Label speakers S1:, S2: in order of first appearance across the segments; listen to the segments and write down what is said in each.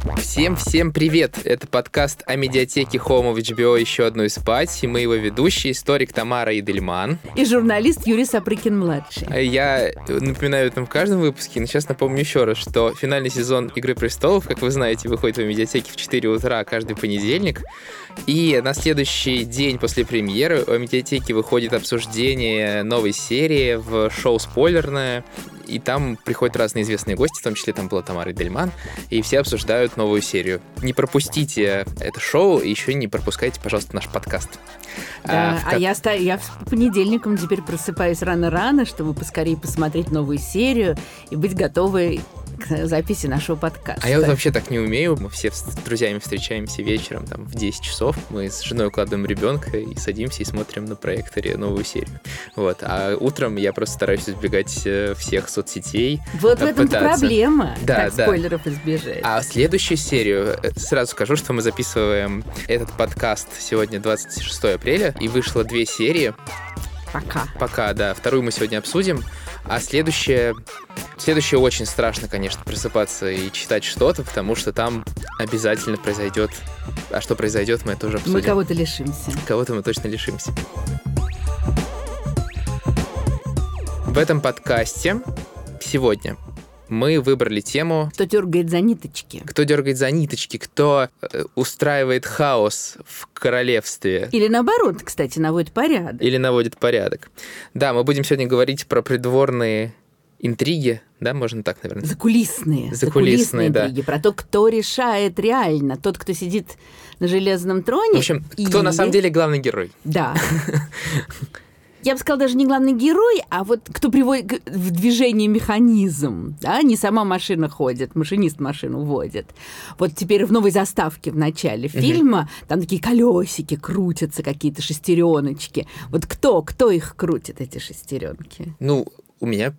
S1: Всем-всем привет! Это подкаст о медиатеке Home of HBO «Еще одной спать», и мы его ведущие, историк Тамара Идельман.
S2: И журналист Юрий Сапрыкин-младший.
S1: А Я напоминаю этом в каждом выпуске, но сейчас напомню еще раз, что финальный сезон «Игры престолов», как вы знаете, выходит в медиатеке в 4 утра каждый понедельник. И на следующий день после премьеры у медиатеки выходит обсуждение новой серии в шоу «Спойлерное», и там приходят разные известные гости, в том числе там была Тамара Дельман, и все обсуждают новую серию. Не пропустите это шоу, и еще не пропускайте, пожалуйста, наш подкаст.
S2: Да, а, а я, ста... я по понедельникам теперь просыпаюсь рано-рано, чтобы поскорее посмотреть новую серию и быть готовой к записи нашего подкаста.
S1: А я вот вообще так не умею. Мы все с друзьями встречаемся вечером, там, в 10 часов. Мы с женой укладываем ребенка и садимся и смотрим на проекторе новую серию. Вот. А утром я просто стараюсь избегать э, всех соцсетей.
S2: Вот в этом проблема,
S1: да,
S2: как
S1: да.
S2: спойлеров избежать.
S1: А следующую серию, э, сразу скажу, что мы записываем этот подкаст сегодня 26 апреля, и вышло две серии.
S2: Пока.
S1: Пока, да. Вторую мы сегодня обсудим. А следующее... Следующее очень страшно, конечно, просыпаться и читать что-то, потому что там обязательно произойдет... А что произойдет, мы тоже обсудим.
S2: Мы кого-то лишимся.
S1: Кого-то мы точно лишимся. В этом подкасте сегодня мы выбрали тему
S2: Кто дергает за ниточки.
S1: кто дергает за ниточки, кто э, устраивает хаос в королевстве
S2: Или наоборот, кстати, наводит порядок.
S1: или наводит порядок. Да, мы будем сегодня говорить про придворные интриги, да, можно так, наверное.
S2: Закулисные.
S1: Закулисные, да.
S2: интриги. Про то, кто решает реально. Тот, кто сидит на железном троне.
S1: В общем, кто на
S2: или-
S1: самом деле главный герой?
S2: Да. Я бы сказала, даже не главный герой, а вот кто приводит в движение механизм. Да? Не сама машина ходит, машинист машину водит. Вот теперь в новой заставке в начале фильма там такие колесики крутятся, какие-то шестереночки. Вот кто, кто их крутит, эти шестеренки?
S1: Ну, у меня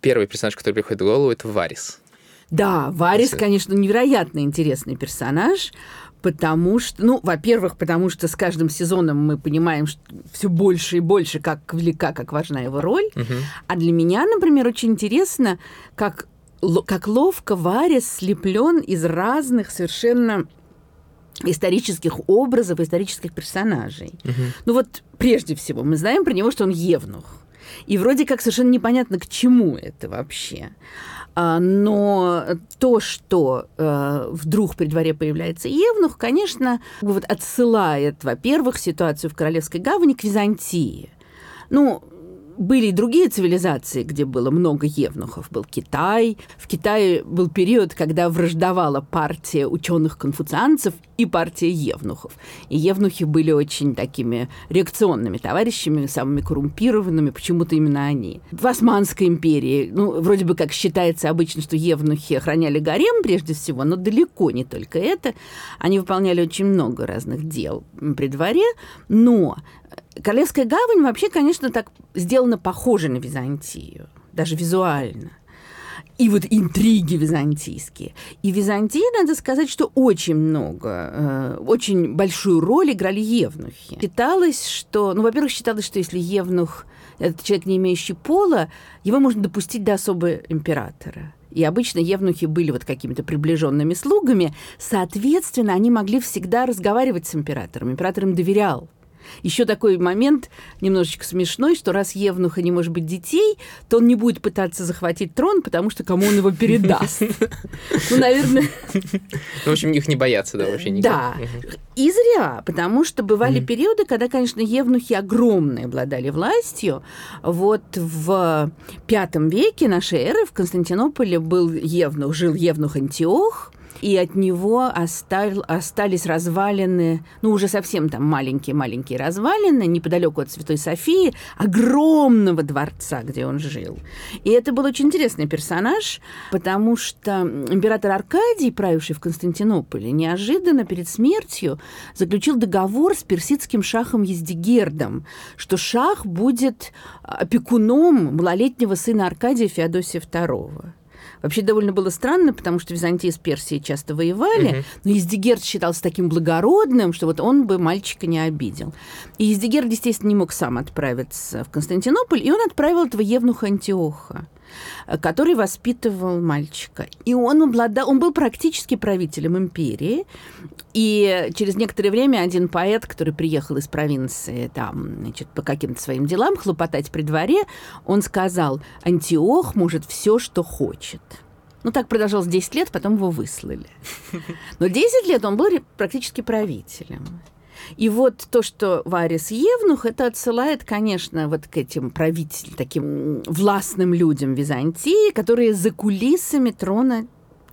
S1: первый персонаж, который приходит в голову, это Варис.
S2: Да, Варис, конечно, невероятно интересный персонаж, потому что, ну, во-первых, потому что с каждым сезоном мы понимаем все больше и больше, как велика, как важна его роль.
S1: Мгм.
S2: А для меня, например, очень интересно, как, как ловко Варис слеплен из разных совершенно исторических образов, исторических персонажей.
S1: Мгм.
S2: Ну вот, прежде всего, мы знаем про него, что он евнух. И вроде как совершенно непонятно, к чему это вообще. А, Но то, что э, вдруг при дворе появляется Евнух, конечно, вот отсылает, во-первых, ситуацию в Королевской гавани к Византии. Ну, были и другие цивилизации, где было много евнухов. Был Китай. В Китае был период, когда враждовала партия ученых-конфуцианцев и партия евнухов. И евнухи были очень такими реакционными товарищами, самыми коррумпированными, почему-то именно они. В Османской империи, ну, вроде бы как считается обычно, что евнухи охраняли гарем прежде всего, но далеко не только это. Они выполняли очень много разных дел при дворе, но Королевская гавань вообще, конечно, так сделана похоже на Византию, даже визуально. И вот интриги византийские. И в Византии, надо сказать, что очень много, э, очень большую роль играли евнухи. Считалось, что, ну, во-первых, считалось, что если евнух – это человек, не имеющий пола, его можно допустить до особы императора. И обычно евнухи были вот какими-то приближенными слугами. Соответственно, они могли всегда разговаривать с императором. Император им доверял. Еще такой момент немножечко смешной, что раз Евнуха не может быть детей, то он не будет пытаться захватить трон, потому что кому он его передаст. Ну, наверное,
S1: Ну, в общем, их не боятся, да, вообще никак.
S2: да. И зря, потому что бывали периоды, когда, конечно, евнухи огромные обладали властью. Вот в пятом веке нашей эры в Константинополе был евнух, жил евнух Антиох, и от него остал- остались развалины, ну, уже совсем там маленькие-маленькие развалины, неподалеку от Святой Софии, огромного дворца, где он жил. И это был очень интересный персонаж, потому что император Аркадий, правивший в Константинополе, неожиданно перед смертью заключил договор с персидским шахом Ездигердом, что шах будет опекуном малолетнего сына Аркадия Феодосия II. Вообще довольно было странно, потому что Византия с Персией часто воевали,
S1: Мгм.
S2: но Ездигерд считался таким благородным, что вот он бы мальчика не обидел. И Ездигерд, естественно, не мог сам отправиться в Константинополь, и он отправил этого евнуха Антиоха. э, который воспитывал мальчика. И он обладал, он был практически правителем империи. И через некоторое время один поэт, который приехал из провинции там, значит, по каким-то своим делам хлопотать при дворе, он сказал, Антиох может все, что хочет. Ну, так продолжалось 10 лет, потом его выслали. Но 10 лет он был практически правителем. И вот то, что Варис Евнух, это отсылает, конечно, вот к этим правителям, таким властным людям Византии, которые за кулисами трона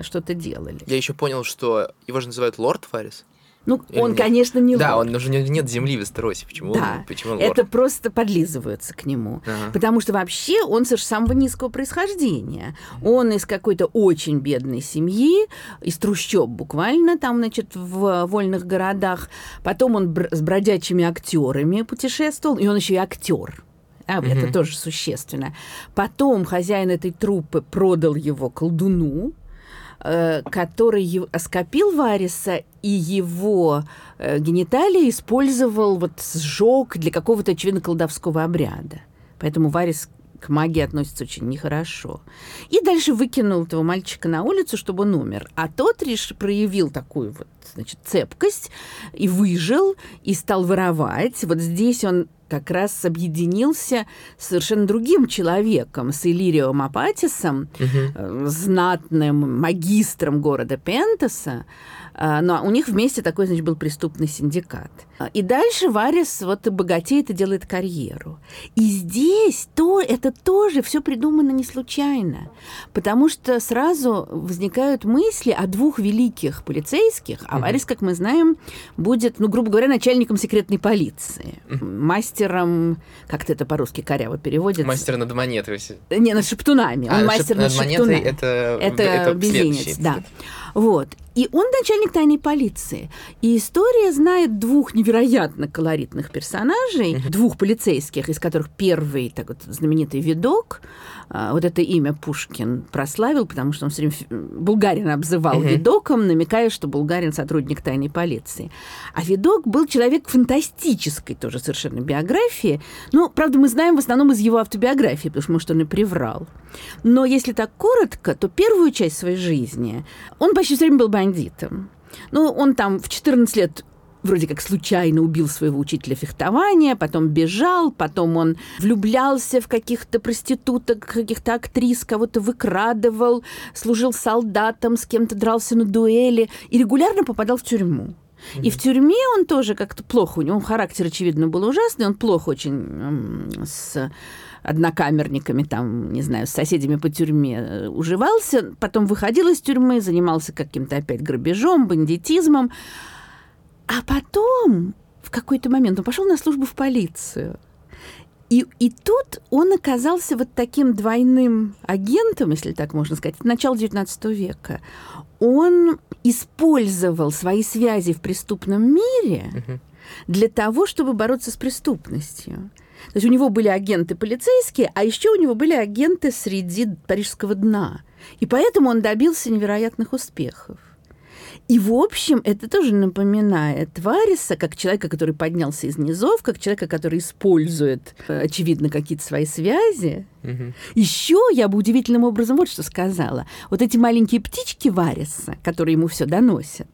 S2: что-то делали.
S1: Я еще понял, что его же называют лорд Варис.
S2: Ну, Или он, нет? конечно, не
S1: да,
S2: лорд.
S1: Да, он уже нет земли в Эстеросе. Почему,
S2: да,
S1: он, почему он
S2: это просто подлизываются к нему. Ага. Потому что вообще он с самого низкого происхождения. Он из какой-то очень бедной семьи, из трущоб буквально, там, значит, в вольных городах. Потом он с бродячими актерами путешествовал, и он еще и актер. А, mm Это тоже существенно. Потом хозяин этой труппы продал его колдуну, который оскопил Вариса и его э, гениталии использовал, вот сжег для какого-то, очевидно, колдовского обряда. Поэтому Варис к магии относится очень нехорошо. И дальше выкинул этого мальчика на улицу, чтобы он умер. А тот лишь проявил такую вот, значит, цепкость и выжил, и стал воровать. Вот здесь он как раз объединился с совершенно другим человеком, с Иллирием Апатисом, угу. знатным магистром города Пентаса, а, но у них вместе такой, значит, был преступный синдикат. И дальше Варис вот богатеет и делает карьеру. И здесь то, это тоже все придумано не случайно, потому что сразу возникают мысли о двух великих полицейских, а Варис, как мы знаем, будет, ну, грубо говоря, начальником секретной полиции, мастером, как-то это по-русски коряво переводится.
S1: Мастер над монетой.
S2: Не, над шептунами. Он а, мастер шеп... над, над шептунами.
S1: Это,
S2: это, это безенец, да. Вот. И он начальник тайной полиции. И история знает двух невероятно колоритных персонажей, двух полицейских, из которых первый, так вот, знаменитый видок, а, вот это имя Пушкин прославил, потому что он все время Булгарин обзывал видоком, намекая, что Булгарин сотрудник тайной полиции. А видок был человек фантастической тоже совершенно биографии. Ну, правда, мы знаем в основном из его автобиографии, потому что, может, он и приврал. Но если так коротко, то первую часть своей жизни он почти все время был бандитом. Ну, он там в 14 лет вроде как случайно убил своего учителя фехтования, потом бежал, потом он влюблялся в каких-то проституток, каких-то актрис, кого-то выкрадывал, служил солдатом, с кем-то дрался на дуэли и регулярно попадал в тюрьму. Mm-hmm. И в тюрьме он тоже как-то плохо, у него характер, очевидно, был ужасный, он плохо очень с однокамерниками, там, не знаю, с соседями по тюрьме э, уживался, потом выходил из тюрьмы, занимался каким-то опять грабежом, бандитизмом, а потом в какой-то момент он пошел на службу в полицию. И, и тут он оказался вот таким двойным агентом, если так можно сказать, это начало XIX века. Он использовал свои связи в преступном мире для того, чтобы бороться с преступностью. То есть у него были агенты полицейские, а еще у него были агенты среди парижского дна. И поэтому он добился невероятных успехов. И, в общем, это тоже напоминает Вариса как человека, который поднялся из низов, как человека, который использует, э, очевидно, какие-то свои связи. Угу. Еще я бы удивительным образом вот что сказала. Вот эти маленькие птички Вариса, которые ему все доносят,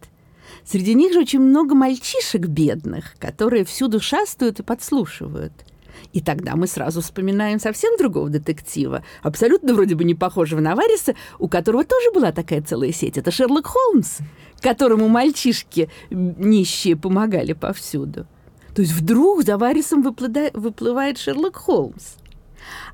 S2: среди них же очень много мальчишек бедных, которые всюду шастают и подслушивают. И тогда мы сразу вспоминаем совсем другого детектива, абсолютно вроде бы не похожего на Вариса, у которого тоже была такая целая сеть. Это Шерлок Холмс, которому мальчишки нищие помогали повсюду. То есть вдруг за Варисом выплывает Шерлок Холмс.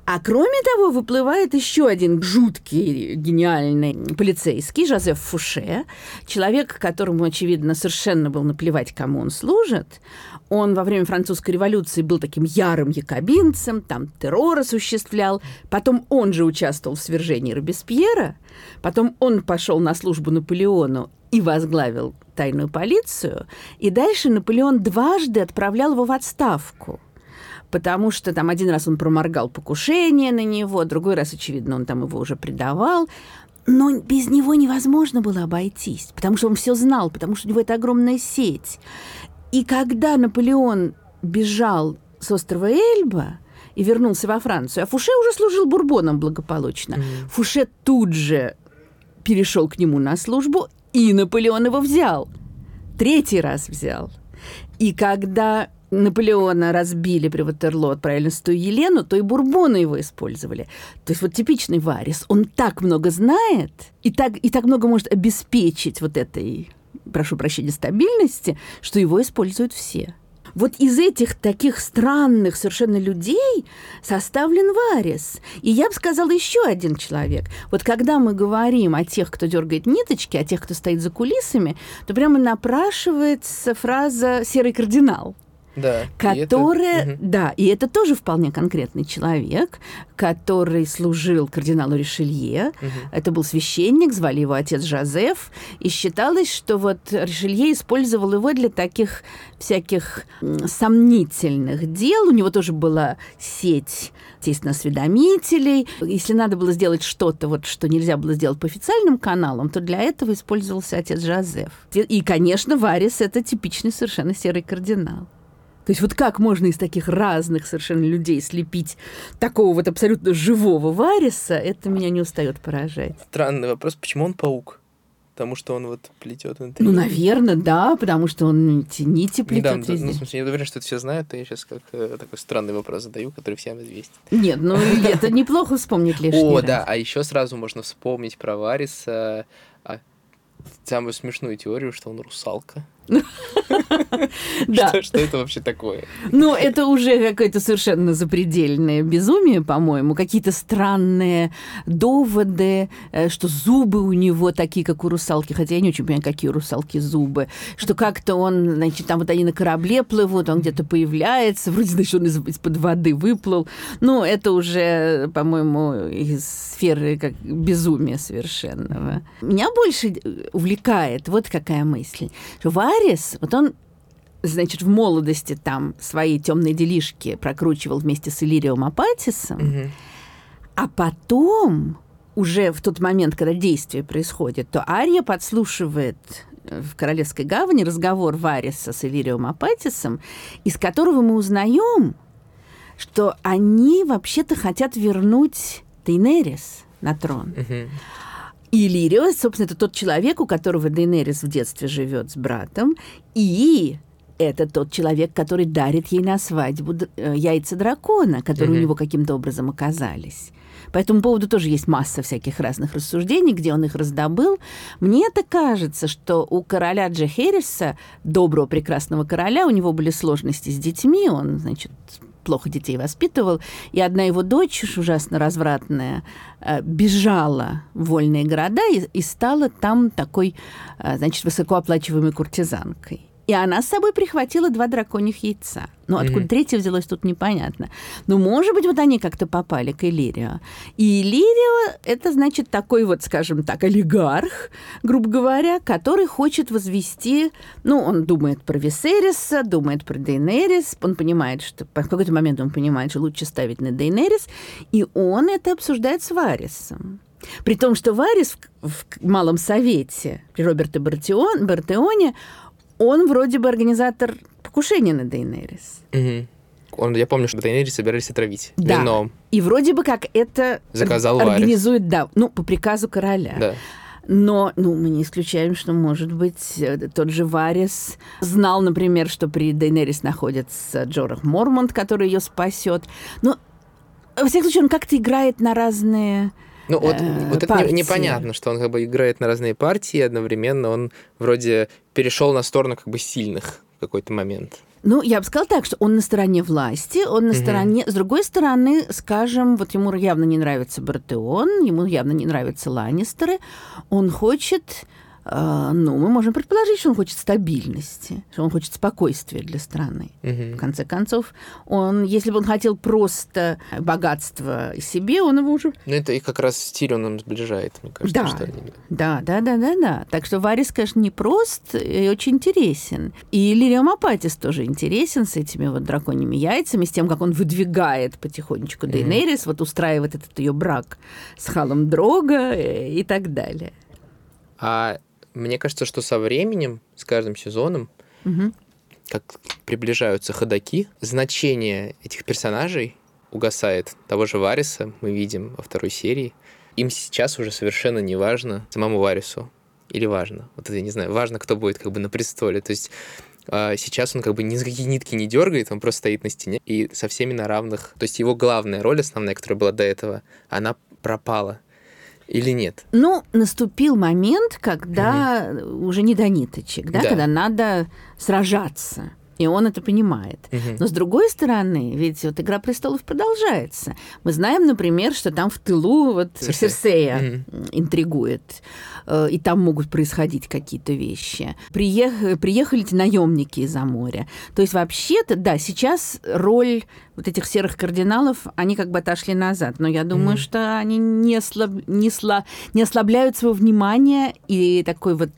S2: А кроме того, выплывает еще один жуткий, гениальный полицейский, Жозеф Фуше, человек, которому, очевидно, совершенно был наплевать, кому он служит. Он во время французской революции был таким ярым якобинцем, там террор осуществлял. Потом он же участвовал в свержении Робеспьера. Потом он пошел на службу Наполеону и возглавил тайную полицию. И дальше Наполеон дважды отправлял его в отставку – потому что там один раз он проморгал покушение на него, другой раз, очевидно, он там его уже предавал. Но без него невозможно было обойтись, потому что он все знал, потому что у него это огромная сеть. И когда Наполеон бежал с острова Эльба, и вернулся во Францию. А Фуше уже служил бурбоном благополучно.
S1: Мгм.
S2: Фуше тут же перешел к нему на службу, и Наполеон его взял. Третий раз взял. И когда Наполеона разбили при Ватерлоо, отправили на Елену, то и бурбоны его использовали. То есть вот типичный Варис. Он так много знает и так, и так много может обеспечить вот этой, прошу прощения, стабильности, что его используют все. Вот из этих таких странных совершенно людей составлен Варис. И я бы сказала еще один человек. Вот когда мы говорим о тех, кто дергает ниточки, о тех, кто стоит за кулисами, то прямо напрашивается фраза «серый кардинал».
S1: Да. и это-
S2: Которая, да, и это тоже вполне конкретный человек, который служил кардиналу Ришелье.
S1: Мгм.
S2: Это был священник, звали его отец Жозеф, и считалось, что вот Ришелье использовал его для таких всяких сомнительных дел. У него тоже была сеть, естественно, осведомителей. Если надо было сделать что-то, вот, что нельзя было сделать по официальным каналам, то для этого использовался отец Жозеф. И, конечно, Варис — это типичный совершенно серый кардинал. То есть вот как можно из таких разных совершенно людей слепить такого вот абсолютно живого Вариса, это меня не устает поражать.
S1: Странный вопрос, почему он паук? Потому что он вот плетет интриги.
S2: Ну, наверное, да, потому что он нити плетет
S1: да,
S2: везде.
S1: ну, в смысле, я уверен, что это все знают, а я сейчас как э, такой странный вопрос задаю, который всем известен.
S2: Нет, ну это неплохо вспомнить лишний
S1: О, да, а еще сразу можно вспомнить про Вариса а, самую смешную теорию, что он русалка.
S2: Да.
S1: Что, что это вообще такое?
S2: Ну, это уже какое-то совершенно запредельное безумие, по-моему. Какие-то странные доводы, э, что зубы у него такие, как у русалки. Хотя я не очень понимаю, какие у русалки зубы. Что как-то он, значит, там вот они на корабле плывут, он где-то появляется. Вроде, значит, он из- из-под воды выплыл. Ну, это уже, по-моему, из сферы как безумия совершенного. Меня больше э, увлекает вот какая мысль. Что Варис, вот он значит, в молодости там свои темные делишки прокручивал вместе с Иллирием Апатисом,
S1: Мгм.
S2: а потом, уже в тот момент, когда действие происходит, то Ария подслушивает э, в Королевской гавани разговор Вариса с Иллирием Апатисом, из которого мы узнаем, что они вообще-то хотят вернуть Тейнерис на трон.
S1: Мгм.
S2: И Иллирио, собственно, это тот человек, у которого Дейнерис в детстве живет с братом, и это тот человек, который дарит ей на свадьбу э, яйца дракона, которые
S1: Мгм.
S2: у него каким-то образом оказались. По этому поводу тоже есть масса всяких разных рассуждений, где он их раздобыл. Мне это кажется, что у короля Джехериса, доброго прекрасного короля, у него были сложности с детьми, он, значит, плохо детей воспитывал, и одна его дочь, уж ужасно развратная, э, бежала в вольные города и, и стала там такой, э, значит, высокооплачиваемой куртизанкой. И она с собой прихватила два драконьих яйца. Ну, откуда
S1: Мгм.
S2: третье взялось, тут непонятно. Но, может быть, вот они как-то попали к Иллирио. И Иллирио — это, значит, такой вот, скажем так, олигарх, грубо говоря, который хочет возвести... Ну, он думает про Висериса, думает про Дейнерис, он понимает, что... В какой-то момент он понимает, что лучше ставить на Дейнерис, и он это обсуждает с Варисом. При том, что Варис в, в Малом Совете при Роберте Бартион, Бартеоне, он вроде бы организатор покушения на Дейнерис.
S1: Мгм. Он, я помню, что Дейнерис собирались отравить
S2: Да.
S1: вином.
S2: И вроде бы как это
S1: Заказал
S2: ор-
S1: Варис.
S2: организует, да, ну, по приказу короля.
S1: Да.
S2: Но, ну, мы не исключаем, что, может быть, э, тот же Варис знал, например, что при Дейнерис находится Джорах Мормонт, который ее спасет. Но, во всяком случае, он как-то играет на разные...
S1: Ну, вот,
S2: э,
S1: вот это не- непонятно, что он как бы играет на разные партии, одновременно он вроде перешел на сторону как бы сильных в какой-то момент.
S2: Ну, я бы сказала так, что он на стороне власти, он на
S1: Мгм.
S2: стороне... С другой стороны, скажем, вот ему явно не нравится Бартеон, ему явно не нравятся Ланнистеры. Он хочет... э, ну, мы можем предположить, что он хочет стабильности, что он хочет спокойствия для страны. В
S1: Мгм.
S2: конце концов, он, если бы он хотел просто богатства себе, он его уже...
S1: Ну, это и как раз стиль он нам сближает, мне кажется.
S2: Да.
S1: что они-
S2: Да, да, да, да, да. Так что Варис, конечно, не прост и очень интересен. И Лириам Апатис тоже интересен с этими вот драконьими яйцами, с тем, как он выдвигает потихонечку
S1: Мгм.
S2: Дейнерис, вот устраивает этот ее брак с Халом Дрога э, и так далее.
S1: А мне кажется, что со временем, с каждым сезоном,
S2: Мгм.
S1: как приближаются ходаки, значение этих персонажей угасает того же Вариса, мы видим во второй серии. Им сейчас уже совершенно не важно самому Варису. Или важно. Вот это я не знаю. Важно, кто будет как бы на престоле. То есть а, сейчас он как бы ни за какие нитки не дергает, он просто стоит на стене и со всеми на равных. То есть его главная роль, основная, которая была до этого, она пропала. Или нет?
S2: Ну, наступил момент, когда угу. уже не до ниточек, да, да. когда надо сражаться. И он это понимает. Угу. Но с другой стороны, ведь вот Игра престолов продолжается. Мы знаем, например, что там в тылу вот Серсея, Серсея угу. интригует. Э, и там могут происходить какие-то вещи. Приех... Приехали эти наемники из-за моря. То есть вообще-то, да, сейчас роль вот этих серых кардиналов, они как бы отошли назад. Но я думаю, mm что они не, ослаб... не, сла... не ослабляют своего внимания и такой вот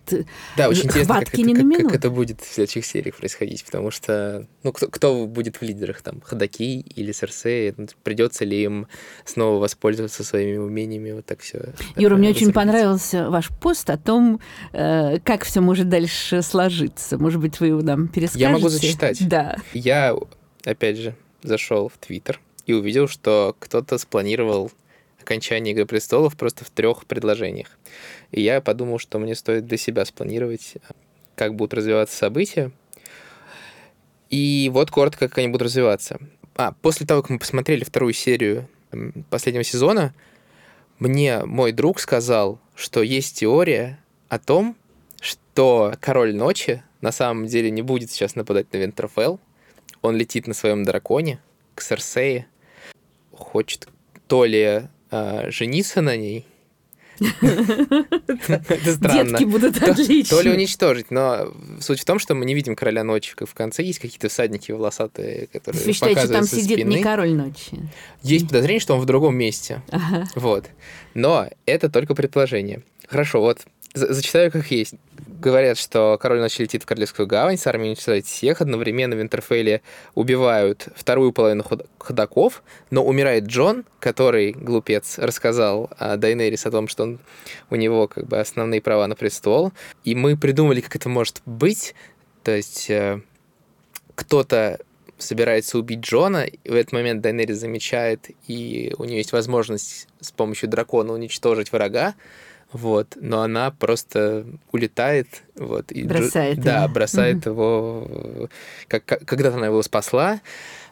S1: Да, очень интересно, как это, как, как это будет в следующих сериях происходить, потому что, ну, кто, кто будет в лидерах, там, Ходаки или Серсея, ну, придется ли им снова воспользоваться своими умениями, вот так все.
S2: Юра, мне очень понравился ваш пост о том, э, как все может дальше сложиться. Может быть, вы его нам перескажете?
S1: Я могу зачитать.
S2: Да.
S1: Я, опять же, зашел в Твиттер и увидел, что кто-то спланировал окончание Игры престолов просто в трех предложениях. И я подумал, что мне стоит для себя спланировать, как будут развиваться события. И вот коротко, как они будут развиваться. А, после того, как мы посмотрели вторую серию последнего сезона, мне мой друг сказал, что есть теория о том, что Король Ночи на самом деле не будет сейчас нападать на Винтерфелл. Он летит на своем драконе к Серсее, хочет то ли э, жениться на ней,
S2: это странно. Детки будут отличны.
S1: То ли уничтожить, но суть в том, что мы не видим короля ночи. В конце есть какие-то всадники волосатые, которые Вы считаете,
S2: там сидит не король ночи?
S1: Есть подозрение, что он в другом месте. Вот. Но это только предположение. Хорошо, вот зачитаю как есть. Говорят, что король ночи летит в Королевскую гавань, с армией уничтожает всех, одновременно в Интерфейле убивают вторую половину ходаков, но умирает Джон, который, глупец, рассказал а, Дайнерис о том, что он, у него как бы основные права на престол, и мы придумали, как это может быть, то есть э, кто-то собирается убить Джона, и в этот момент Дайнерис замечает, и у нее есть возможность с помощью дракона уничтожить врага, вот, но она просто улетает, вот,
S2: и бросает
S1: его. да, бросает его, как, когда-то она его спасла,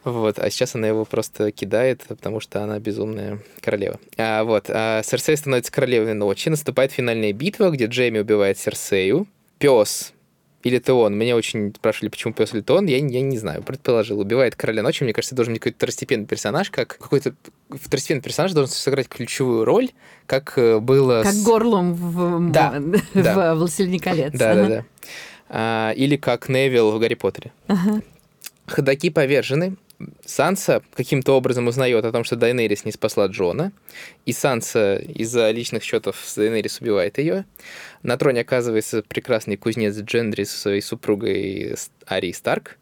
S1: вот, а сейчас она его просто кидает, потому что она безумная королева. А, вот, а Серсей становится королевой ночи, наступает финальная битва, где Джейми убивает Серсею, пес или это он? Меня очень спрашивали, почему пес или это он. Я, я не знаю, предположил. Убивает короля ночи. Мне кажется, должен быть какой-то второстепенный персонаж, как какой-то второстепенный персонаж должен сыграть ключевую роль, как э, было...
S2: Как
S1: с...
S2: Горлом в,
S1: да,
S2: в да. «Властелине колец».
S1: Да, ага. да, да. А, или как Невил в «Гарри Поттере». Ага. Ходаки повержены, Санса каким-то образом узнает о том, что Дайнерис не спасла Джона, и Санса из-за личных счетов с Дайнерис убивает ее. На троне оказывается прекрасный кузнец Джендри со своей супругой Ари Старк.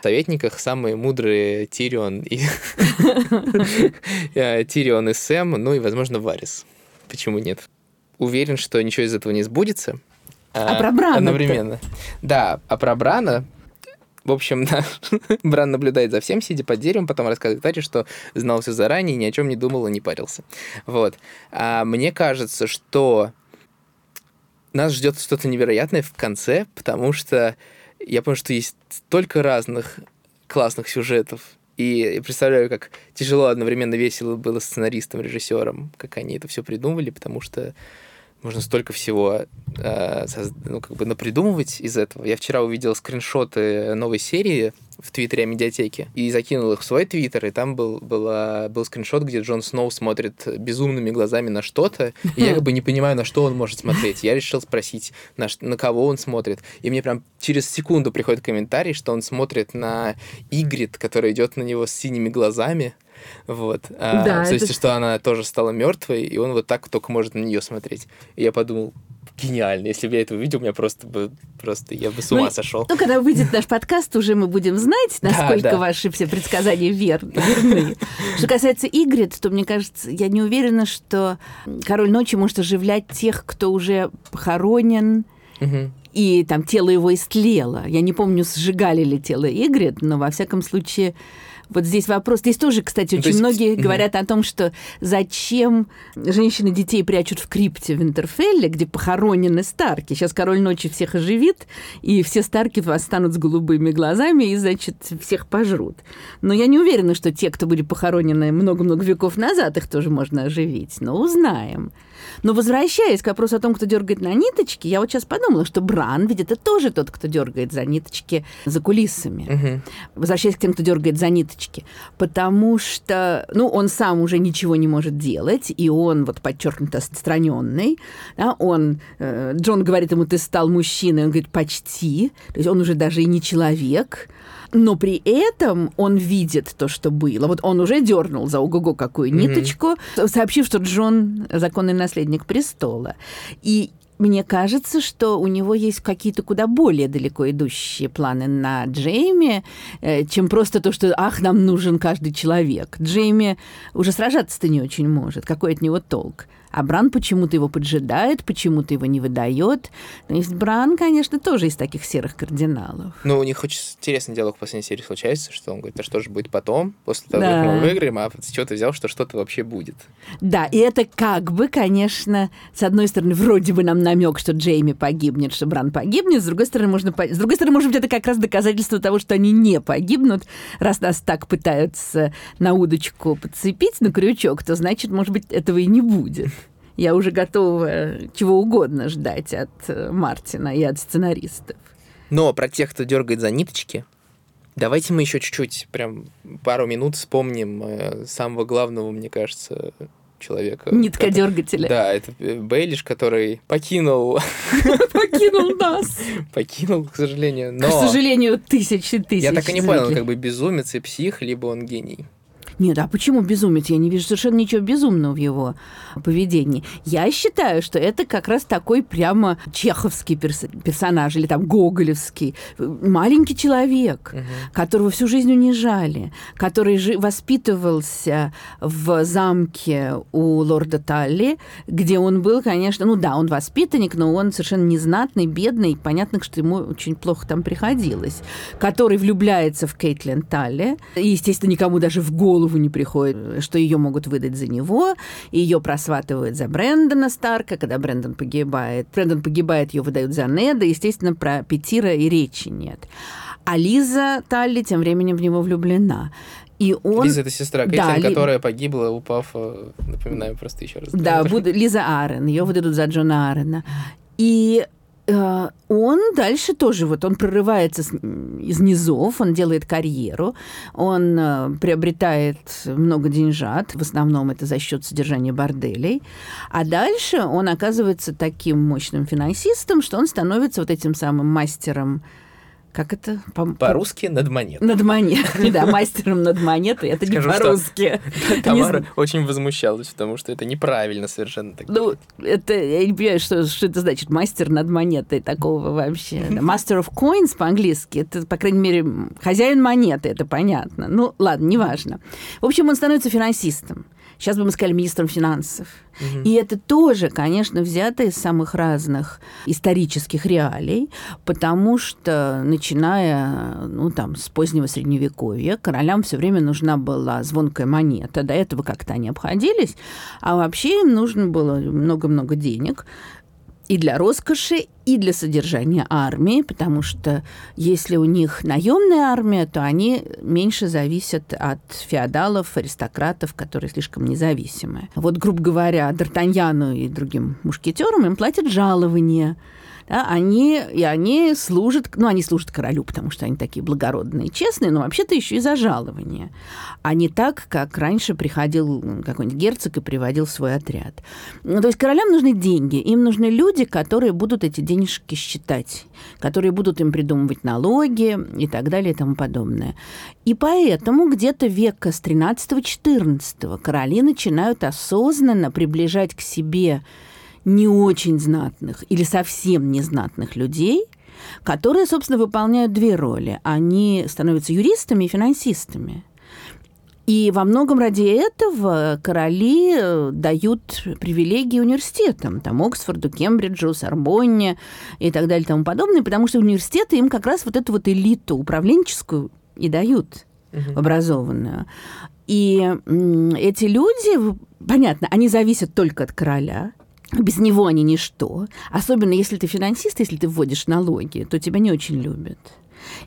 S1: В советниках самые мудрые Тирион и э, Тирион и Сэм, ну и, возможно, Варис. Почему нет? Уверен, что ничего из этого не сбудется.
S2: А, а про Брана?
S1: Одновременно. Да, а про Брана в общем, да, Бран наблюдает за всем, сидя под деревом, потом рассказывает Аре, что знал все заранее, ни о чем не думал и не парился. Вот. А мне кажется, что нас ждет что-то невероятное в конце, потому что я понял, что есть столько разных классных сюжетов, и представляю, как тяжело одновременно весело было сценаристам, режиссерам, как они это все придумали, потому что можно столько всего э, ну, как бы напридумывать из этого. Я вчера увидел скриншоты новой серии в Твиттере о медиатеке и закинул их в свой Твиттер, и там был, была, был скриншот, где Джон Сноу смотрит безумными глазами на что-то, и я как бы не понимаю, на что он может смотреть. Я решил спросить, на, на кого он смотрит. И мне прям через секунду приходит комментарий, что он смотрит на Игрит, которая идет на него с синими глазами, вот. А, да, то это... есть, что она тоже стала мертвой, и он вот так только может на нее смотреть. И я подумал, гениально. Если бы я это увидел, меня просто бы просто я бы с ума ну, сошел.
S2: Ну, когда выйдет наш подкаст, уже мы будем знать, насколько да, да. ваши все предсказания вер, верны. Что касается Игрит, то мне кажется, я не уверена, что король ночи может оживлять тех, кто уже похоронен. Угу. И там тело его истлело. Я не помню, сжигали ли тело Игрит, но во всяком случае Вот здесь вопрос. Здесь тоже, кстати,
S1: Ну, то
S2: очень
S1: есть-
S2: многие говорят о том, что зачем женщины детей прячут в крипте в Интерфелле, где похоронены Старки. Сейчас король ночи всех оживит, и все Старки восстанут с голубыми глазами и, значит, всех пожрут. Но я не уверена, что те, кто были похоронены много-много веков назад, их тоже можно оживить. Но узнаем. Но возвращаясь к вопросу о том, кто дергает на ниточки, я вот сейчас подумала, что Бран ведь это тоже тот, кто дергает за ниточки за кулисами.
S1: Мгм.
S2: возвращаясь к тем, кто дергает за ниточки, потому что, ну, он сам уже ничего не может делать, и он вот подчеркнуто отстраненный, да, он, э, Джон говорит ему, ты стал мужчиной, он говорит, почти, то есть он уже даже и не человек, но при этом он видит то, что было. Вот он уже дернул за ого-го какую ниточку, сообщив, что Джон законный наследник престола. И мне кажется, что у него есть какие-то куда более далеко идущие планы на Джейми, э, чем просто то, что «ах, нам нужен каждый человек». Джейми уже сражаться-то не очень может. Какой от него толк? А Бран почему-то его поджидает, почему-то его не выдает. То есть Бран, конечно, тоже из таких серых кардиналов.
S1: Ну, у них очень интересный диалог в последней серии случается, что он говорит, а что же будет потом, после того,
S2: Да.
S1: как мы выиграем, а с чего ты взял, что что-то вообще будет?
S2: Да, и это как бы, конечно, с одной стороны, вроде бы нам намек, что Джейми погибнет, что Бран погибнет, с другой стороны, можно, по- с другой стороны, может быть, это как раз доказательство того, что они не погибнут, раз нас так пытаются на удочку подцепить, на крючок, то значит, может быть, этого и не будет. Я уже готова чего угодно ждать от э, Мартина и от сценаристов.
S1: Но про тех, кто дергает за ниточки, давайте мы еще чуть-чуть, прям пару минут вспомним э, самого главного, мне кажется, человека.
S2: Нитка дергателя.
S1: Да, это э, Бейлиш, который покинул,
S2: Покинул нас.
S1: покинул, к сожалению. Но
S2: К сожалению, тысячи тысяч.
S1: я так и не понял, он как бы безумец и псих, либо он гений.
S2: Нет, а почему безумец? Я не вижу совершенно ничего безумного в его поведении. Я считаю, что это как раз такой прямо чеховский перс- персонаж или там гоголевский. Маленький человек, которого всю жизнь унижали, который жи- воспитывался в замке у лорда Талли, где он был, конечно, ну да, он воспитанник, но он совершенно незнатный, бедный, и понятно, что ему очень плохо там приходилось, который влюбляется в Кейтлин Талли, и, естественно, никому даже в голову не приходит, что ее могут выдать за него, ее просватывают за Брэндона Старка, когда Брэндон погибает. Брэндон погибает, ее выдают за Неда, естественно, про Петира и речи нет. А Лиза Талли тем временем в него влюблена. И он...
S1: Лиза это сестра Кейтлин,
S2: Да, Ли-
S1: которая погибла, упав, э, напоминаю просто еще раз.
S2: Да, буду, Лиза Аарон, ее выдадут за Джона Аарона. И э, он дальше тоже, вот он прорывается из низов, он делает карьеру, он э, приобретает много деньжат, в основном это за счет содержания борделей, а дальше он оказывается таким мощным финансистом, что он становится вот этим самым мастером, как это? По-
S1: По-русски над монет.
S2: Над монетой, да, мастером над монетой, это не
S1: Скажу, что
S2: по-русски. Не
S1: Тамара очень возмущалась, потому что это неправильно совершенно. так
S2: Ну, это, я не понимаю, что, что это значит, мастер над монетой такого вообще. Да, Master of coins по-английски, это, по крайней мере, хозяин монеты, это понятно. Ну, ладно, неважно. В общем, он становится финансистом. Сейчас бы мы сказали министром финансов. И это тоже, конечно, взято из самых разных исторических реалий, потому что, начиная, ну, там, с позднего Средневековья, королям все время нужна была звонкая монета. До этого как-то они обходились, а вообще им нужно было много-много денег и для роскоши, и для содержания армии, потому что если у них наемная армия, то они меньше зависят от феодалов, аристократов, которые слишком независимые. Вот, грубо говоря, Д'Артаньяну и другим мушкетерам им платят жалования. Да, они, и они служат, ну, они служат королю, потому что они такие благородные честные, но вообще-то еще и за жалование. А не так, как раньше приходил какой-нибудь герцог и приводил свой отряд. Ну, то есть королям нужны деньги, им нужны люди, которые будут эти денежки считать, которые будут им придумывать налоги и так далее и тому подобное. И поэтому где-то века с 13-14 короли начинают осознанно приближать к себе не очень знатных или совсем незнатных людей, которые, собственно, выполняют две роли. Они становятся юристами и финансистами. И во многом ради этого короли э, дают привилегии университетам, там, Оксфорду, Кембриджу, Сорбонне и так далее и тому подобное, потому что университеты им как раз вот эту вот элиту управленческую и дают. угу. образованную. И эти люди, понятно, они зависят только от короля, без него они ничто. Особенно если ты финансист, если ты вводишь налоги, то тебя не очень любят.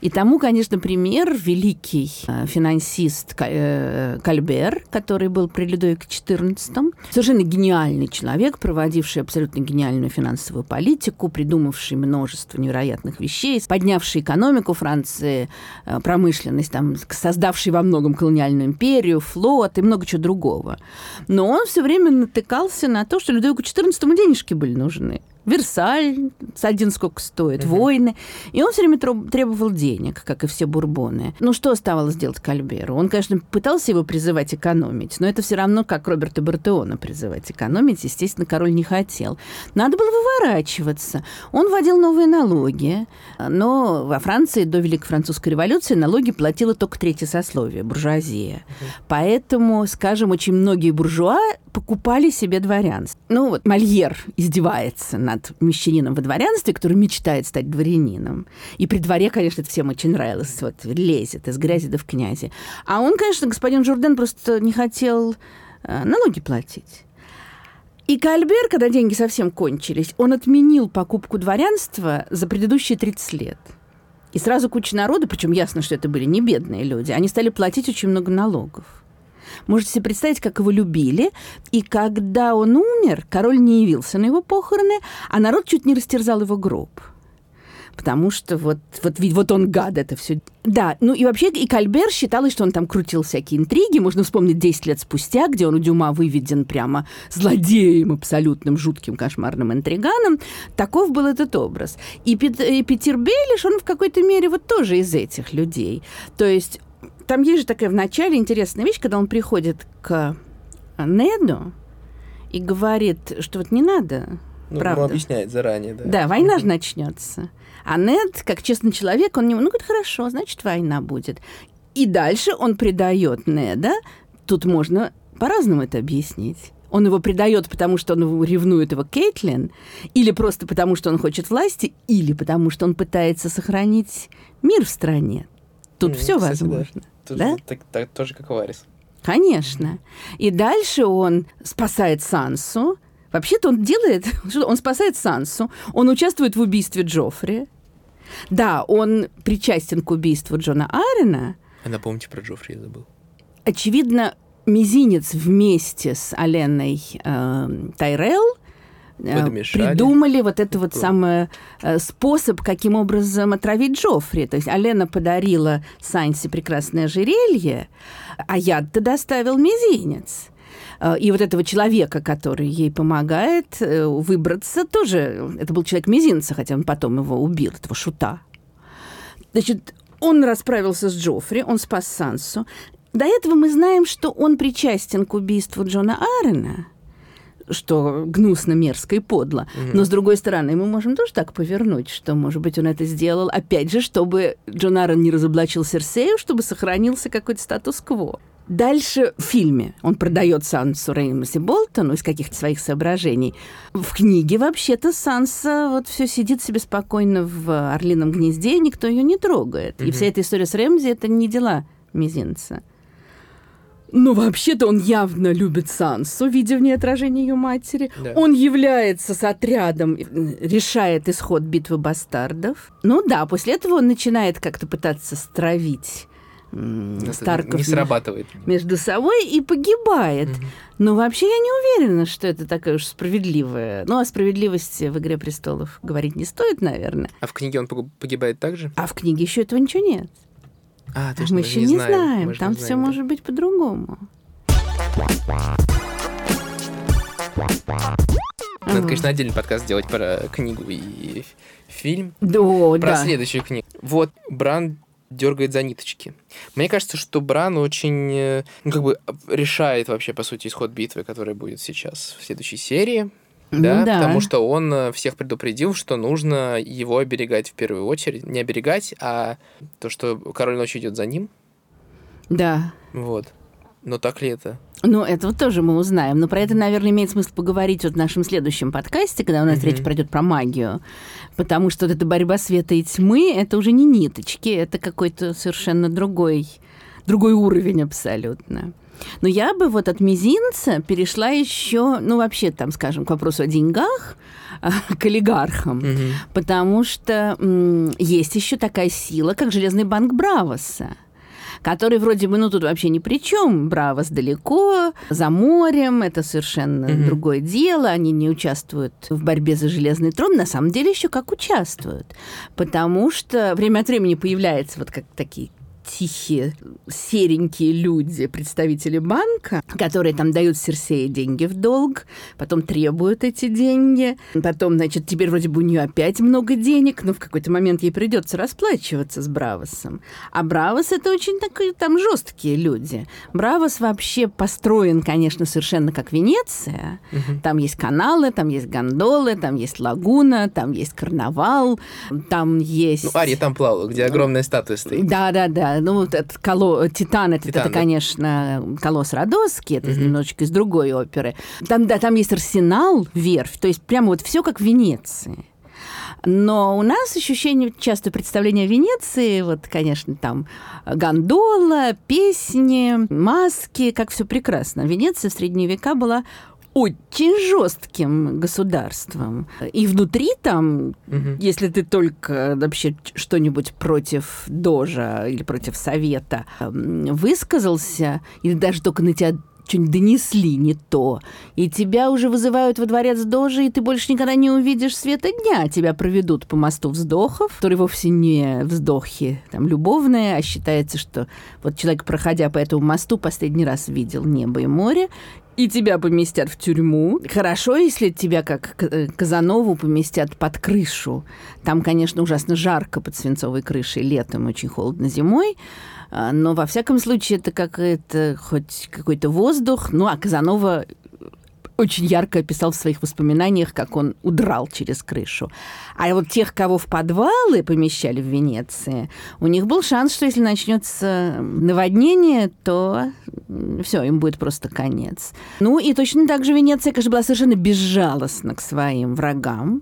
S2: И тому, конечно, пример великий э, финансист э, Кальбер, который был при Людовике XIV. Совершенно гениальный человек, проводивший абсолютно гениальную финансовую политику, придумавший множество невероятных вещей, поднявший экономику Франции, э, промышленность, там, создавший во многом колониальную империю, флот и много чего другого. Но он все время натыкался на то, что Людовику XIV денежки были нужны. Версаль, один сколько стоит, угу. войны. И он все время требовал денег, как и все бурбоны. Ну, что оставалось делать Кальберу? Он, конечно, пытался его призывать экономить, но это все равно как Роберта Бартеона призывать экономить. Естественно, король не хотел. Надо было выворачиваться. Он вводил новые налоги, но во Франции до Великой Французской революции налоги платило только третье сословие, буржуазия. Угу. Поэтому, скажем, очень многие буржуа покупали себе дворянство. Ну вот Мольер издевается над мещанином во дворянстве, который мечтает стать дворянином. И при дворе, конечно, это всем очень нравилось. Вот лезет из грязи да в князи. А он, конечно, господин Журден просто не хотел э, налоги платить. И Кальбер, когда деньги совсем кончились, он отменил покупку дворянства за предыдущие 30 лет. И сразу куча народа, причем ясно, что это были не бедные люди, они стали платить очень много налогов. Можете себе представить, как его любили. И когда он умер, король не явился на его похороны, а народ чуть не растерзал его гроб потому что вот, вот, вот он гад это все. Да, ну и вообще и Кальбер считалось, что он там крутил всякие интриги. Можно вспомнить 10 лет спустя, где он у Дюма выведен прямо злодеем абсолютным, жутким, кошмарным интриганом. Таков был этот образ. И, Пет, и Питер Бейлиш, он в какой-то мере вот тоже из этих людей. То есть там есть же такая в начале интересная вещь, когда он приходит к Неду и говорит, что вот не надо,
S1: ну,
S2: правда.
S1: Он объясняет заранее, да.
S2: Да, война же начнется. А Нед, как честный человек, он не... Ну, говорит, хорошо, значит, война будет. И дальше он предает Неда. Тут можно по-разному это объяснить. Он его предает, потому что он ревнует его Кейтлин, или просто потому, что он хочет власти, или потому, что он пытается сохранить мир в стране. Тут mm, все возможно. Да.
S1: Тут да? так, так, тоже как Варис.
S2: Конечно. И дальше он спасает Сансу. Вообще-то он делает... Он спасает Сансу. Он участвует в убийстве Джоффри. Да, он причастен к убийству Джона Арена.
S1: А напомните про Джоффри, я забыл.
S2: Очевидно, мизинец вместе с Оленой э, Тайрелл Э, придумали вот это вот самый э, способ, каким образом отравить Джоффри. То есть Алена подарила Санси прекрасное ожерелье, а яд-то доставил мизинец. Э, и вот этого человека, который ей помогает выбраться, тоже, это был человек мизинца, хотя он потом его убил, этого шута. Значит, он расправился с Джоффри, он спас Сансу. До этого мы знаем, что он причастен к убийству Джона Аарона – что гнусно, мерзко и подло. Угу. Но, с другой стороны, мы можем тоже так повернуть, что, может быть, он это сделал, опять же, чтобы Джон Аарон не разоблачил Серсею, чтобы сохранился какой-то статус-кво. Дальше в фильме он продает Сансу Реймосе Болтону из каких-то своих соображений. В книге вообще-то Санса вот все сидит себе спокойно в орлином гнезде, и никто ее не трогает. Mm-hmm. И вся эта история с Рэмзи это не дела мизинца. Но вообще-то он явно любит Сансу, видя в ней отражение ее матери. Да. Он является с отрядом, решает исход битвы бастардов. Ну да, после этого он начинает как-то пытаться стравить Старков
S1: не срабатывает.
S2: между собой и погибает. Угу. Но вообще я не уверена, что это такая уж справедливая. Ну, о справедливости в «Игре престолов» говорить не стоит, наверное.
S1: А в книге он погибает также?
S2: А в книге еще этого ничего нет.
S1: А,
S2: точно, мы еще не, знаем. знаем. Мы Там все может быть по-другому.
S1: Надо, конечно, отдельный подкаст сделать про книгу и фильм.
S2: Да,
S1: про
S2: да.
S1: следующую книгу. Вот, Бран дергает за ниточки. Мне кажется, что Бран очень, э, ну, как бы решает вообще, по сути, исход битвы, которая будет сейчас в следующей серии да, ну, да, потому что он э, всех предупредил, что нужно его оберегать в первую очередь. Не оберегать, а то, что король ночи идет за ним.
S2: Да.
S1: Вот. Но так ли это?
S2: Ну, это вот тоже мы узнаем. Но про это, наверное, имеет смысл поговорить вот в нашем следующем подкасте, когда у нас mm-hmm. речь пройдет про магию. Потому что вот эта борьба света и тьмы это уже не ниточки, это какой-то совершенно другой другой уровень абсолютно. Но я бы вот от мизинца перешла еще, ну, вообще, там, скажем, к вопросу о деньгах, к олигархам, угу. потому что есть еще такая сила, как Железный банк Бравоса который вроде бы, ну, тут вообще ни при чем. Бравос далеко, за морем, это совершенно mm-hmm. другое дело. Они не участвуют в борьбе за железный трон. На самом деле еще как участвуют. Потому что время от времени появляются вот как такие тихие, серенькие люди, представители банка, которые там дают Серсее деньги в долг, потом требуют эти деньги, потом, значит, теперь вроде бы у нее опять много денег, но в какой-то момент ей придется расплачиваться с Бравосом. А Бравос это очень такие там жесткие люди. Бравос вообще построен, конечно, совершенно как Венеция. Угу. Там есть каналы, там есть гондолы, там есть лагуна, там есть карнавал, там есть...
S1: Ну, Ария там плавала, где огромная статуя стоит.
S2: Да, да, да ну, вот этот коло... Титан, это, Титан, это, конечно, Колосс Родосский, это угу. немножечко из другой оперы. Там, да, там есть арсенал, верфь, то есть прямо вот все как в Венеции. Но у нас ощущение, часто представление о Венеции, вот, конечно, там гондола, песни, маски, как все прекрасно. Венеция в средние века была очень жестким государством. И внутри там, угу. если ты только вообще что-нибудь против Дожа или против Совета высказался, или даже только на тебя что-нибудь донесли не то, и тебя уже вызывают во дворец Дожи, и ты больше никогда не увидишь света дня. Тебя проведут по мосту вздохов, который вовсе не вздохи там, любовные, а считается, что вот человек, проходя по этому мосту, последний раз видел небо и море, и тебя поместят в тюрьму. Хорошо, если тебя, как э, Казанову, поместят под крышу. Там, конечно, ужасно жарко под свинцовой крышей летом, очень холодно зимой. А, но, во всяком случае, это какой-то хоть какой-то воздух. Ну, а Казанова очень ярко описал в своих воспоминаниях, как он удрал через крышу. А вот тех, кого в подвалы помещали в Венеции, у них был шанс, что если начнется наводнение, то все, им будет просто конец. Ну и точно так же Венеция, конечно, была совершенно безжалостна к своим врагам.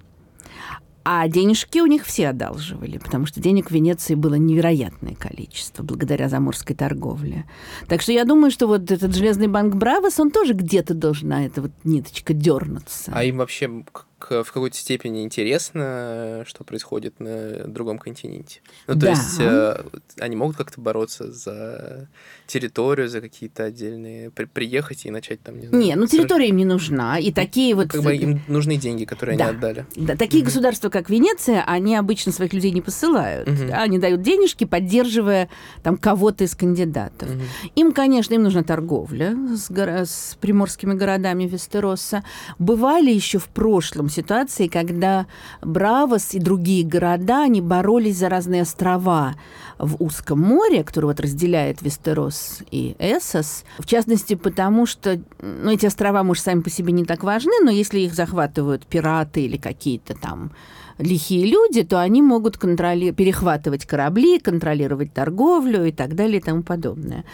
S2: А денежки у них все одалживали, потому что денег в Венеции было невероятное количество благодаря заморской торговле. Так что я думаю, что вот этот железный банк Бравос, он тоже где-то должен на эта вот ниточка дернуться.
S1: А им вообще в какой-то степени интересно, что происходит на другом континенте. Ну, то да. есть э, они могут как-то бороться за территорию, за какие-то отдельные... При, приехать и начать там,
S2: не знаю... Не, ну территория им не нужна. И такие вот...
S1: Как бы им нужны деньги, которые
S2: да.
S1: они отдали.
S2: Да, такие угу. государства, как Венеция, они обычно своих людей не посылают. Угу. Они дают денежки, поддерживая там кого-то из кандидатов. Угу. Им, конечно, им нужна торговля с, горо... с приморскими городами Вестероса. Бывали еще в прошлом ситуации, когда Бравос и другие города, они боролись за разные острова в узком море, которое вот разделяет Вестерос и Эссос. В частности, потому что ну, эти острова, может, сами по себе не так важны, но если их захватывают пираты или какие-то там лихие люди, то они могут контроли... перехватывать корабли, контролировать торговлю и так далее и тому подобное.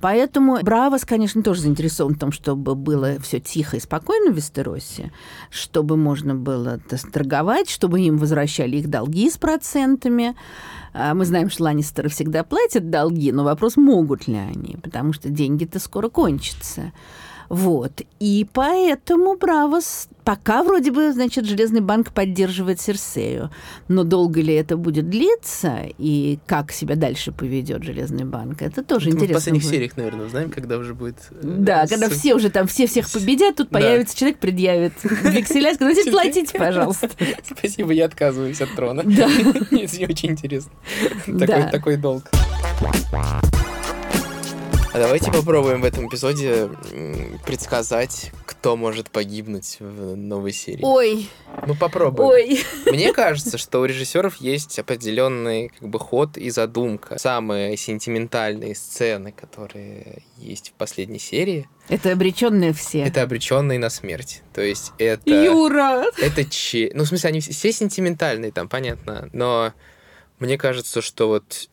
S2: Поэтому Бравос, конечно, тоже заинтересован в том, чтобы было все тихо и спокойно в Вестеросе, чтобы можно было торговать, чтобы им возвращали их долги с процентами. А мы знаем, что Ланнистеры всегда платят долги, но вопрос, могут ли они, потому что деньги-то скоро кончатся. Вот. И поэтому Бравос пока вроде бы, значит, Железный банк поддерживает Серсею. Но долго ли это будет длиться и как себя дальше поведет Железный банк, это тоже это интересно.
S1: В последних будет. сериях, наверное, знаем, когда уже будет... Э,
S2: да, с... когда все уже там, все всех победят, тут да. появится человек, предъявит векселя, скажет, платите, пожалуйста.
S1: Спасибо, я отказываюсь от трона. Да. Это очень интересно. Такой долг. А давайте попробуем в этом эпизоде предсказать, кто может погибнуть в новой серии.
S2: Ой.
S1: Ну попробуем.
S2: Ой.
S1: Мне кажется, что у режиссеров есть определенный как бы ход и задумка. Самые сентиментальные сцены, которые есть в последней серии.
S2: Это обреченные все.
S1: Это обреченные на смерть. То есть это.
S2: Юра.
S1: Это че. Ну в смысле они все сентиментальные там, понятно. Но мне кажется, что вот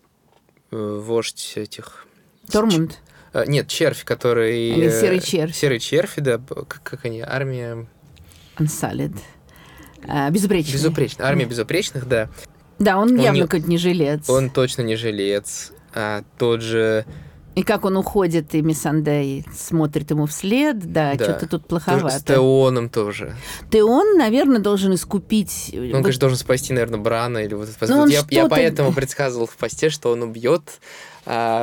S1: э, вождь этих
S2: Тормунд.
S1: Э, нет, червь, который...
S2: Или серый червь.
S1: Серый червь, да. Как, как они? Армия...
S2: Unsolid. А, безупречный.
S1: Безупречный. Армия безупречных, да.
S2: Да, он, он явно не... какой-то не жилец.
S1: Он точно не жилец. А тот же
S2: И как он уходит, и Миссандей смотрит ему вслед, да,
S1: Да.
S2: что-то тут плоховато.
S1: С Теоном тоже.
S2: Теон, наверное, должен искупить...
S1: Ну, Он,
S2: вот
S1: конечно, должен спасти, наверное, Брана или вот.
S2: Ну,
S1: я, я поэтому предсказывал в посте, что он убьет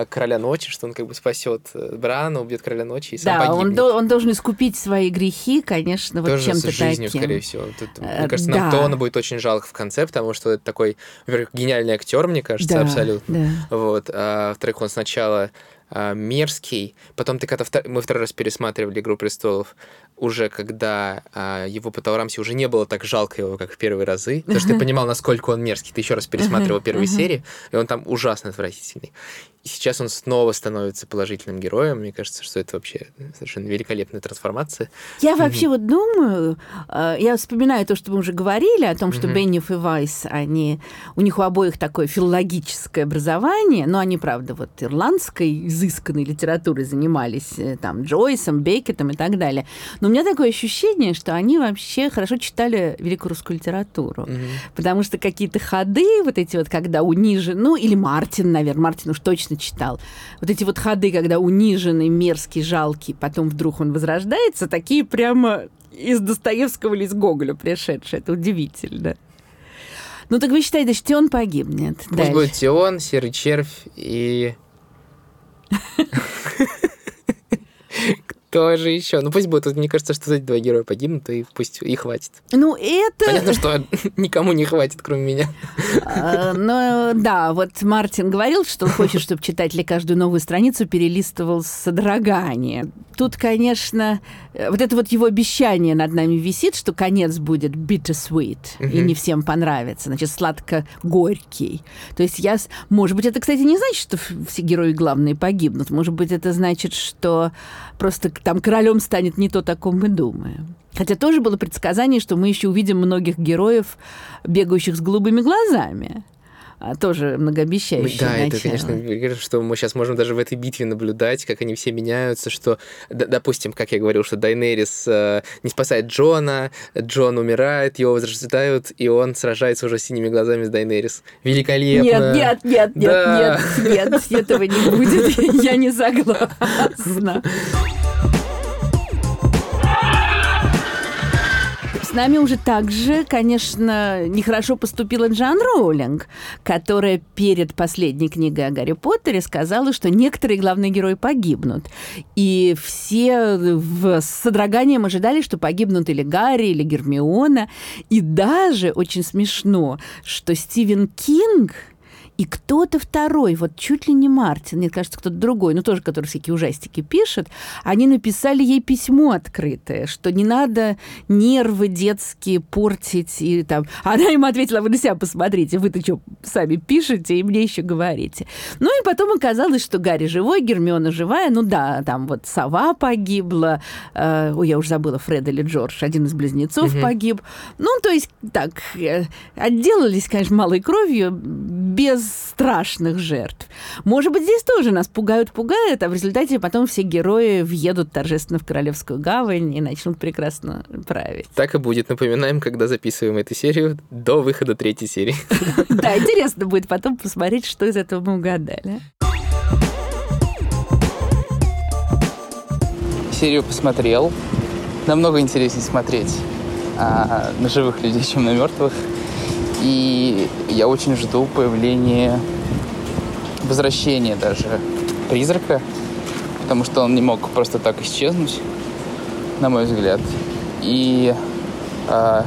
S1: короля ночи, что он как бы спасет э, Брана, убьет короля ночи и сам
S2: Да, он,
S1: погибнет.
S2: до- он должен искупить свои грехи, конечно, вот
S1: Тоже
S2: чем-то
S1: с жизнью,
S2: таким.
S1: скорее всего. Тут,
S2: Э,
S1: мне кажется,
S2: да.
S1: нам Теона будет очень жалко в конце, потому что это такой, во-первых, гениальный актер, мне кажется,
S2: Да,
S1: абсолютно.
S2: да.
S1: Вот. А, во-вторых, он сначала а, мерзкий, потом ты когда втор- мы второй раз пересматривали «Игру престолов», уже когда а, его по Рамси уже не было так жалко его, как в первые разы, потому что ты понимал, насколько он мерзкий. Ты еще раз пересматривал первые серии, и он там ужасно отвратительный. И сейчас он снова становится положительным героем. Мне кажется, что это вообще совершенно великолепная трансформация.
S2: Я вообще вот думаю, э, я вспоминаю то, что мы уже говорили, о том, что
S1: Мгм.
S2: Бенниф и Вайс, они, у них у обоих такое филологическое образование, но они, правда, вот ирландской изысканной литературой занимались, э, там, Джойсом, Беккетом и так далее. Но у меня такое ощущение, что они вообще хорошо читали великую русскую литературу. Потому что какие-то ходы, вот эти вот, когда унижен, ну, или Мартин, наверное, Мартин уж точно читал, вот эти вот ходы, когда униженный, мерзкий, жалкий, потом вдруг он возрождается, такие прямо из Достоевского или из Гоголя пришедшие. Это удивительно. Ну, так вы считаете, что он погибнет?
S1: Пусть
S2: Дальше.
S1: будет Теон, Серый Червь и... Кто же еще? Ну пусть будет, мне кажется, что эти два героя погибнут, и пусть и хватит.
S2: Ну, это...
S1: Понятно, что никому не хватит, кроме меня.
S2: Но да, вот Мартин говорил, что он хочет, чтобы читатель каждую новую страницу перелистывал с содроганием. Тут, конечно, э, вот это вот его обещание над нами висит, что конец будет bittersweet, и не всем понравится, значит, сладко-горький. То есть я... Может быть, это, кстати, не значит, что все герои главные погибнут. Может быть, это значит, что просто там королем станет не то, о ком мы думаем. Хотя тоже было предсказание, что мы еще увидим многих героев, бегающих с голубыми глазами. А, тоже многообещающее
S1: Да, это,
S2: начало.
S1: конечно, мне кажется, что мы сейчас можем даже в этой битве наблюдать, как они все меняются, что, допустим, как я говорил, что Дайнерис э, не спасает Джона, Джон умирает, его возрождают, и он сражается уже синими глазами с Дайнерис. Великолепно!
S2: Нет, нет, нет, нет,
S1: Да.
S2: нет, нет, этого не будет. Я не согласна. нами уже также, конечно, нехорошо поступила Джан Роулинг, которая перед последней книгой о Гарри Поттере сказала, что некоторые главные герои погибнут. И все в с содроганием ожидали, что погибнут или Гарри, или Гермиона. И даже очень смешно, что Стивен Кинг и кто-то второй, вот чуть ли не Мартин, мне кажется, кто-то другой, ну тоже, который всякие ужастики пишет, они написали ей письмо открытое, что не надо нервы детские портить. И там... Она им ответила, вы на себя посмотрите, вы-то что, сами пишете и мне еще говорите. Ну и потом оказалось, что Гарри живой, Гермиона живая, ну да, там вот сова погибла, э, ой, я уже забыла, Фред или Джордж, один из близнецов
S1: Мгм.
S2: погиб. Ну, то есть так, э, отделались, конечно, малой кровью, без страшных жертв. Может быть, здесь тоже нас пугают-пугают, а в результате потом все герои въедут торжественно в Королевскую гавань и начнут прекрасно править.
S1: Так и будет. Напоминаем, когда записываем эту серию до выхода третьей серии.
S2: Да, интересно будет потом посмотреть, что из этого мы угадали.
S3: Серию посмотрел. Намного интереснее смотреть а, на живых людей, чем на мертвых. И я очень жду появления, возвращения даже призрака, потому что он не мог просто так исчезнуть, на мой взгляд. И а,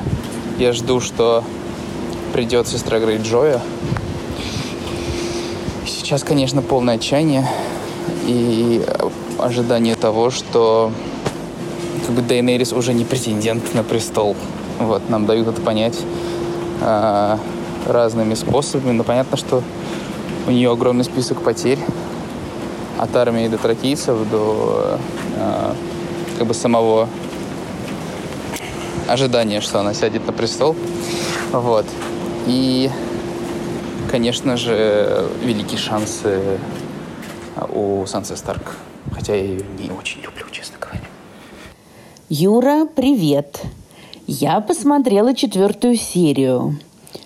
S3: я жду, что придет сестра Грейджоя. Сейчас, конечно, полное отчаяние и ожидание того, что как бы Дейнерис уже не претендент на престол. Вот, нам дают это понять разными способами, но понятно, что у нее огромный список потерь от армии до тракийцев до а, как бы самого ожидания, что она сядет на престол. Вот. И, конечно же, великие шансы у Сансы Старк. Хотя я ее не очень люблю, честно говоря.
S2: Юра, привет. Я посмотрела четвертую серию.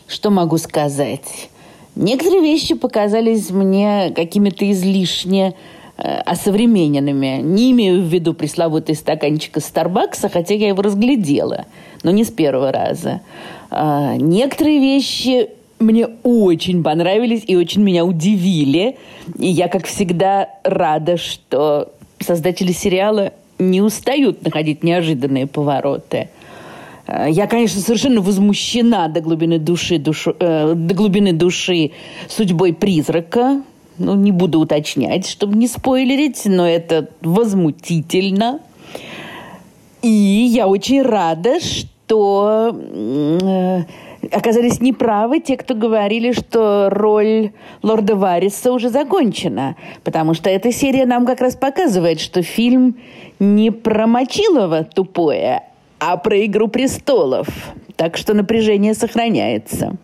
S2: Что могу сказать? Некоторые вещи показались мне какими-то излишне э, осовремененными. Не имею в виду пресловутый стаканчик из Старбакса, хотя я его разглядела, но не с первого раза. А, некоторые вещи мне очень понравились и очень меня удивили. И я, как всегда, рада, что создатели сериала не устают находить неожиданные повороты. А, я, конечно, совершенно возмущена до глубины души, душу, э, до глубины души судьбой призрака. Ну, не буду уточнять, чтобы не спойлерить, но это возмутительно. И я очень рада, что э, оказались неправы те, кто говорили, что роль лорда Вариса уже закончена. Потому что эта серия нам как раз показывает, что фильм не про Мочилова тупое, а про «Игру престолов». Так что напряжение сохраняется.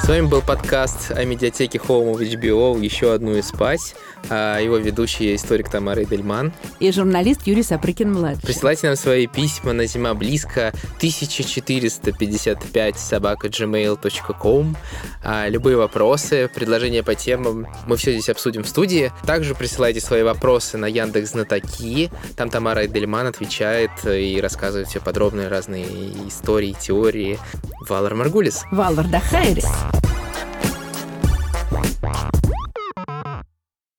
S1: С вами был подкаст о медиатеке Home of HBO «Еще одну и спать». А его ведущий историк Тамара Эдельман.
S2: И журналист Юрий Сапрыкин-младший.
S1: Присылайте нам свои письма на зима близко 1455 собака gmail.com. А, любые вопросы, предложения по темам мы все здесь обсудим в студии. Также присылайте свои вопросы на Яндекс Знатоки. Там Тамара Эдельман отвечает и рассказывает все подробные разные истории, теории. Валар Маргулис.
S2: Валар Дахайрис.